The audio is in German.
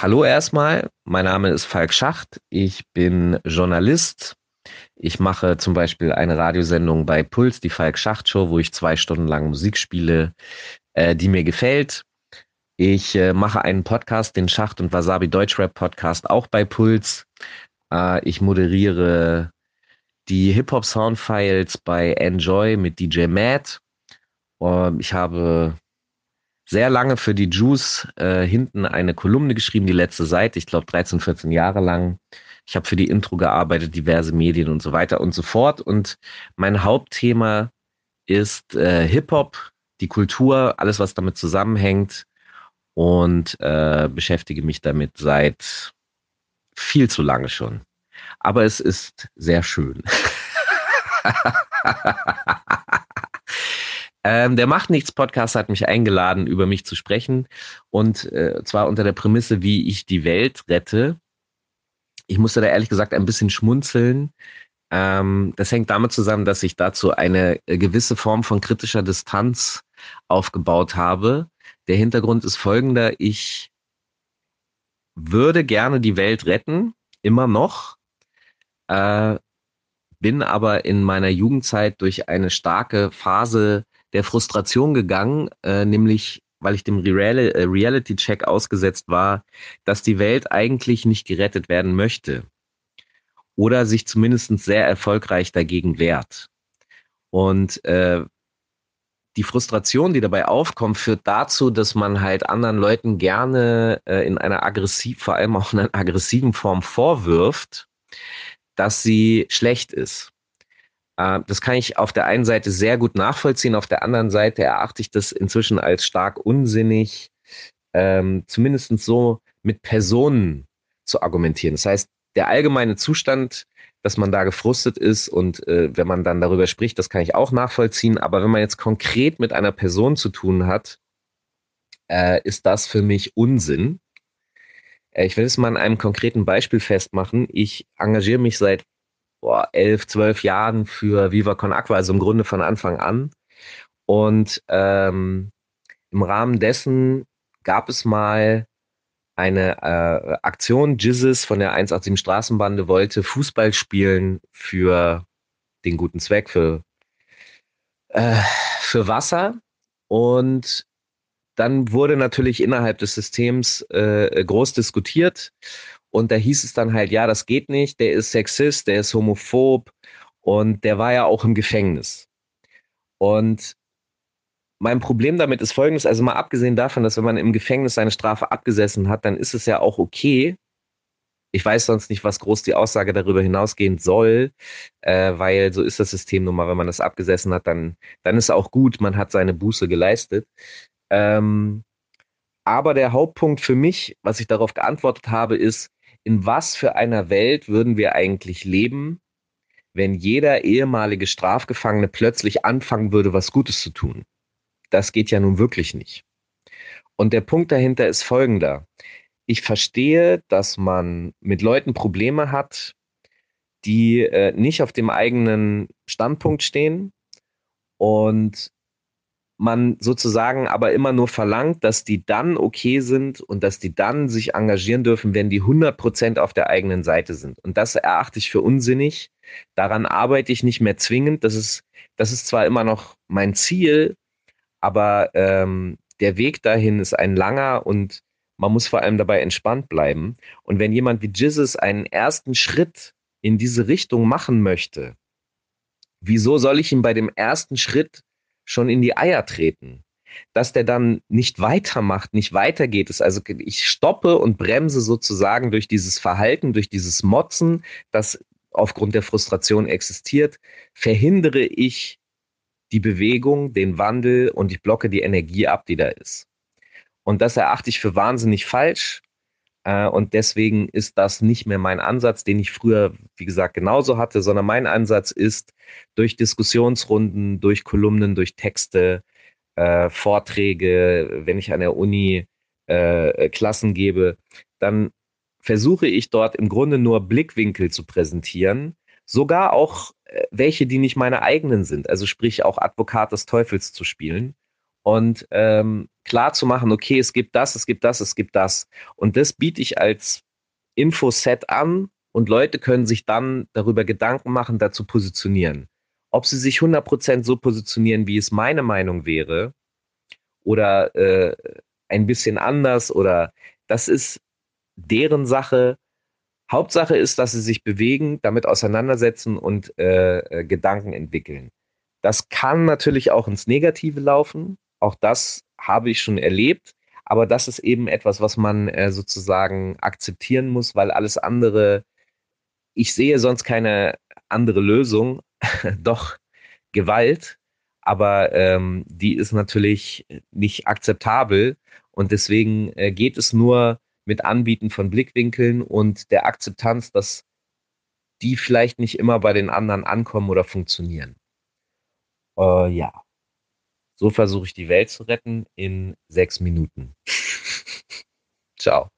Hallo erstmal, mein Name ist Falk Schacht, ich bin Journalist. Ich mache zum Beispiel eine Radiosendung bei Puls, die Falk Schacht Show, wo ich zwei Stunden lang Musik spiele, äh, die mir gefällt. Ich äh, mache einen Podcast, den Schacht und Wasabi Deutschrap Podcast, auch bei Puls. Äh, ich moderiere die Hip-Hop Soundfiles bei Enjoy mit DJ Matt. Ähm, ich habe sehr lange für die Juice äh, hinten eine Kolumne geschrieben, die letzte Seite, ich glaube 13, 14 Jahre lang. Ich habe für die Intro gearbeitet, diverse Medien und so weiter und so fort. Und mein Hauptthema ist äh, Hip-Hop, die Kultur, alles, was damit zusammenhängt. Und äh, beschäftige mich damit seit viel zu lange schon. Aber es ist sehr schön. Ähm, der Macht nichts Podcast hat mich eingeladen, über mich zu sprechen. Und äh, zwar unter der Prämisse, wie ich die Welt rette. Ich musste da ehrlich gesagt ein bisschen schmunzeln. Ähm, das hängt damit zusammen, dass ich dazu eine äh, gewisse Form von kritischer Distanz aufgebaut habe. Der Hintergrund ist folgender. Ich würde gerne die Welt retten, immer noch. Äh, bin aber in meiner Jugendzeit durch eine starke Phase der Frustration gegangen, äh, nämlich weil ich dem Real äh, Reality-Check ausgesetzt war, dass die Welt eigentlich nicht gerettet werden möchte oder sich zumindest sehr erfolgreich dagegen wehrt. Und äh, die Frustration, die dabei aufkommt, führt dazu, dass man halt anderen Leuten gerne äh, in einer aggressiv, vor allem auch in einer aggressiven Form vorwirft, dass sie schlecht ist. Äh, das kann ich auf der einen Seite sehr gut nachvollziehen, auf der anderen Seite erachte ich das inzwischen als stark unsinnig, ähm, zumindest so mit Personen zu argumentieren. Das heißt, der allgemeine Zustand, dass man da gefrustet ist und äh, wenn man dann darüber spricht, das kann ich auch nachvollziehen. Aber wenn man jetzt konkret mit einer Person zu tun hat, äh, ist das für mich Unsinn. Äh, ich will es mal an einem konkreten Beispiel festmachen. Ich engagiere mich seit boah, elf, zwölf Jahren für Viva Con Aqua, also im Grunde von Anfang an. Und ähm, im Rahmen dessen gab es mal eine äh, Aktion. Jizzes von der 187 Straßenbande wollte Fußball spielen für den guten Zweck, für, äh, für Wasser. Und dann wurde natürlich innerhalb des Systems äh, groß diskutiert und da hieß es dann halt, ja, das geht nicht, der ist sexist, der ist homophob und der war ja auch im Gefängnis. Und mein Problem damit ist folgendes, also mal abgesehen davon, dass wenn man im Gefängnis seine Strafe abgesessen hat, dann ist es ja auch okay. Ich weiß sonst nicht, was groß die Aussage darüber hinausgehen soll, äh, weil so ist das System nun mal, wenn man das abgesessen hat, dann, dann ist auch gut, man hat seine Buße geleistet. Ähm, aber der Hauptpunkt für mich, was ich darauf geantwortet habe, ist, in was für einer Welt würden wir eigentlich leben, wenn jeder ehemalige Strafgefangene plötzlich anfangen würde, was Gutes zu tun? Das geht ja nun wirklich nicht. Und der Punkt dahinter ist folgender. Ich verstehe, dass man mit Leuten Probleme hat, die äh, nicht auf dem eigenen Standpunkt stehen und man sozusagen aber immer nur verlangt, dass die dann okay sind und dass die dann sich engagieren dürfen, wenn die 100% auf der eigenen Seite sind. Und das erachte ich für unsinnig. Daran arbeite ich nicht mehr zwingend. Das ist, das ist zwar immer noch mein Ziel, aber ähm, der Weg dahin ist ein langer und man muss vor allem dabei entspannt bleiben. Und wenn jemand wie Jizzes einen ersten Schritt in diese Richtung machen möchte, wieso soll ich ihm bei dem ersten Schritt schon in die Eier treten. Dass der dann nicht weitermacht, nicht weitergeht, ist also ich stoppe und bremse sozusagen durch dieses Verhalten, durch dieses Motzen, das aufgrund der Frustration existiert, verhindere ich die Bewegung, den Wandel und ich blocke die Energie ab, die da ist. Und das erachte ich für wahnsinnig falsch. Äh, und deswegen ist das nicht mehr mein Ansatz, den ich früher, wie gesagt, genauso hatte, sondern mein Ansatz ist, durch Diskussionsrunden, durch Kolumnen, durch Texte, äh, Vorträge, wenn ich an der Uni äh, Klassen gebe, dann versuche ich dort im Grunde nur Blickwinkel zu präsentieren, sogar auch äh, welche, die nicht meine eigenen sind, also sprich auch Advokat des Teufels zu spielen. Und ähm, klar zu machen, okay, es gibt das, es gibt das, es gibt das. Und das biete ich als Infoset an und Leute können sich dann darüber Gedanken machen, dazu positionieren. Ob sie sich 100% so positionieren, wie es meine Meinung wäre, oder äh, ein bisschen anders, oder das ist deren Sache. Hauptsache ist, dass sie sich bewegen, damit auseinandersetzen und äh, äh, Gedanken entwickeln. Das kann natürlich auch ins Negative laufen. Auch das habe ich schon erlebt. Aber das ist eben etwas, was man äh, sozusagen akzeptieren muss, weil alles andere, ich sehe sonst keine andere Lösung, doch Gewalt, aber ähm, die ist natürlich nicht akzeptabel und deswegen äh, geht es nur mit Anbieten von Blickwinkeln und der Akzeptanz, dass die vielleicht nicht immer bei den anderen ankommen oder funktionieren. Äh, ja. So versuche ich die Welt zu retten in sechs Minuten. Ciao.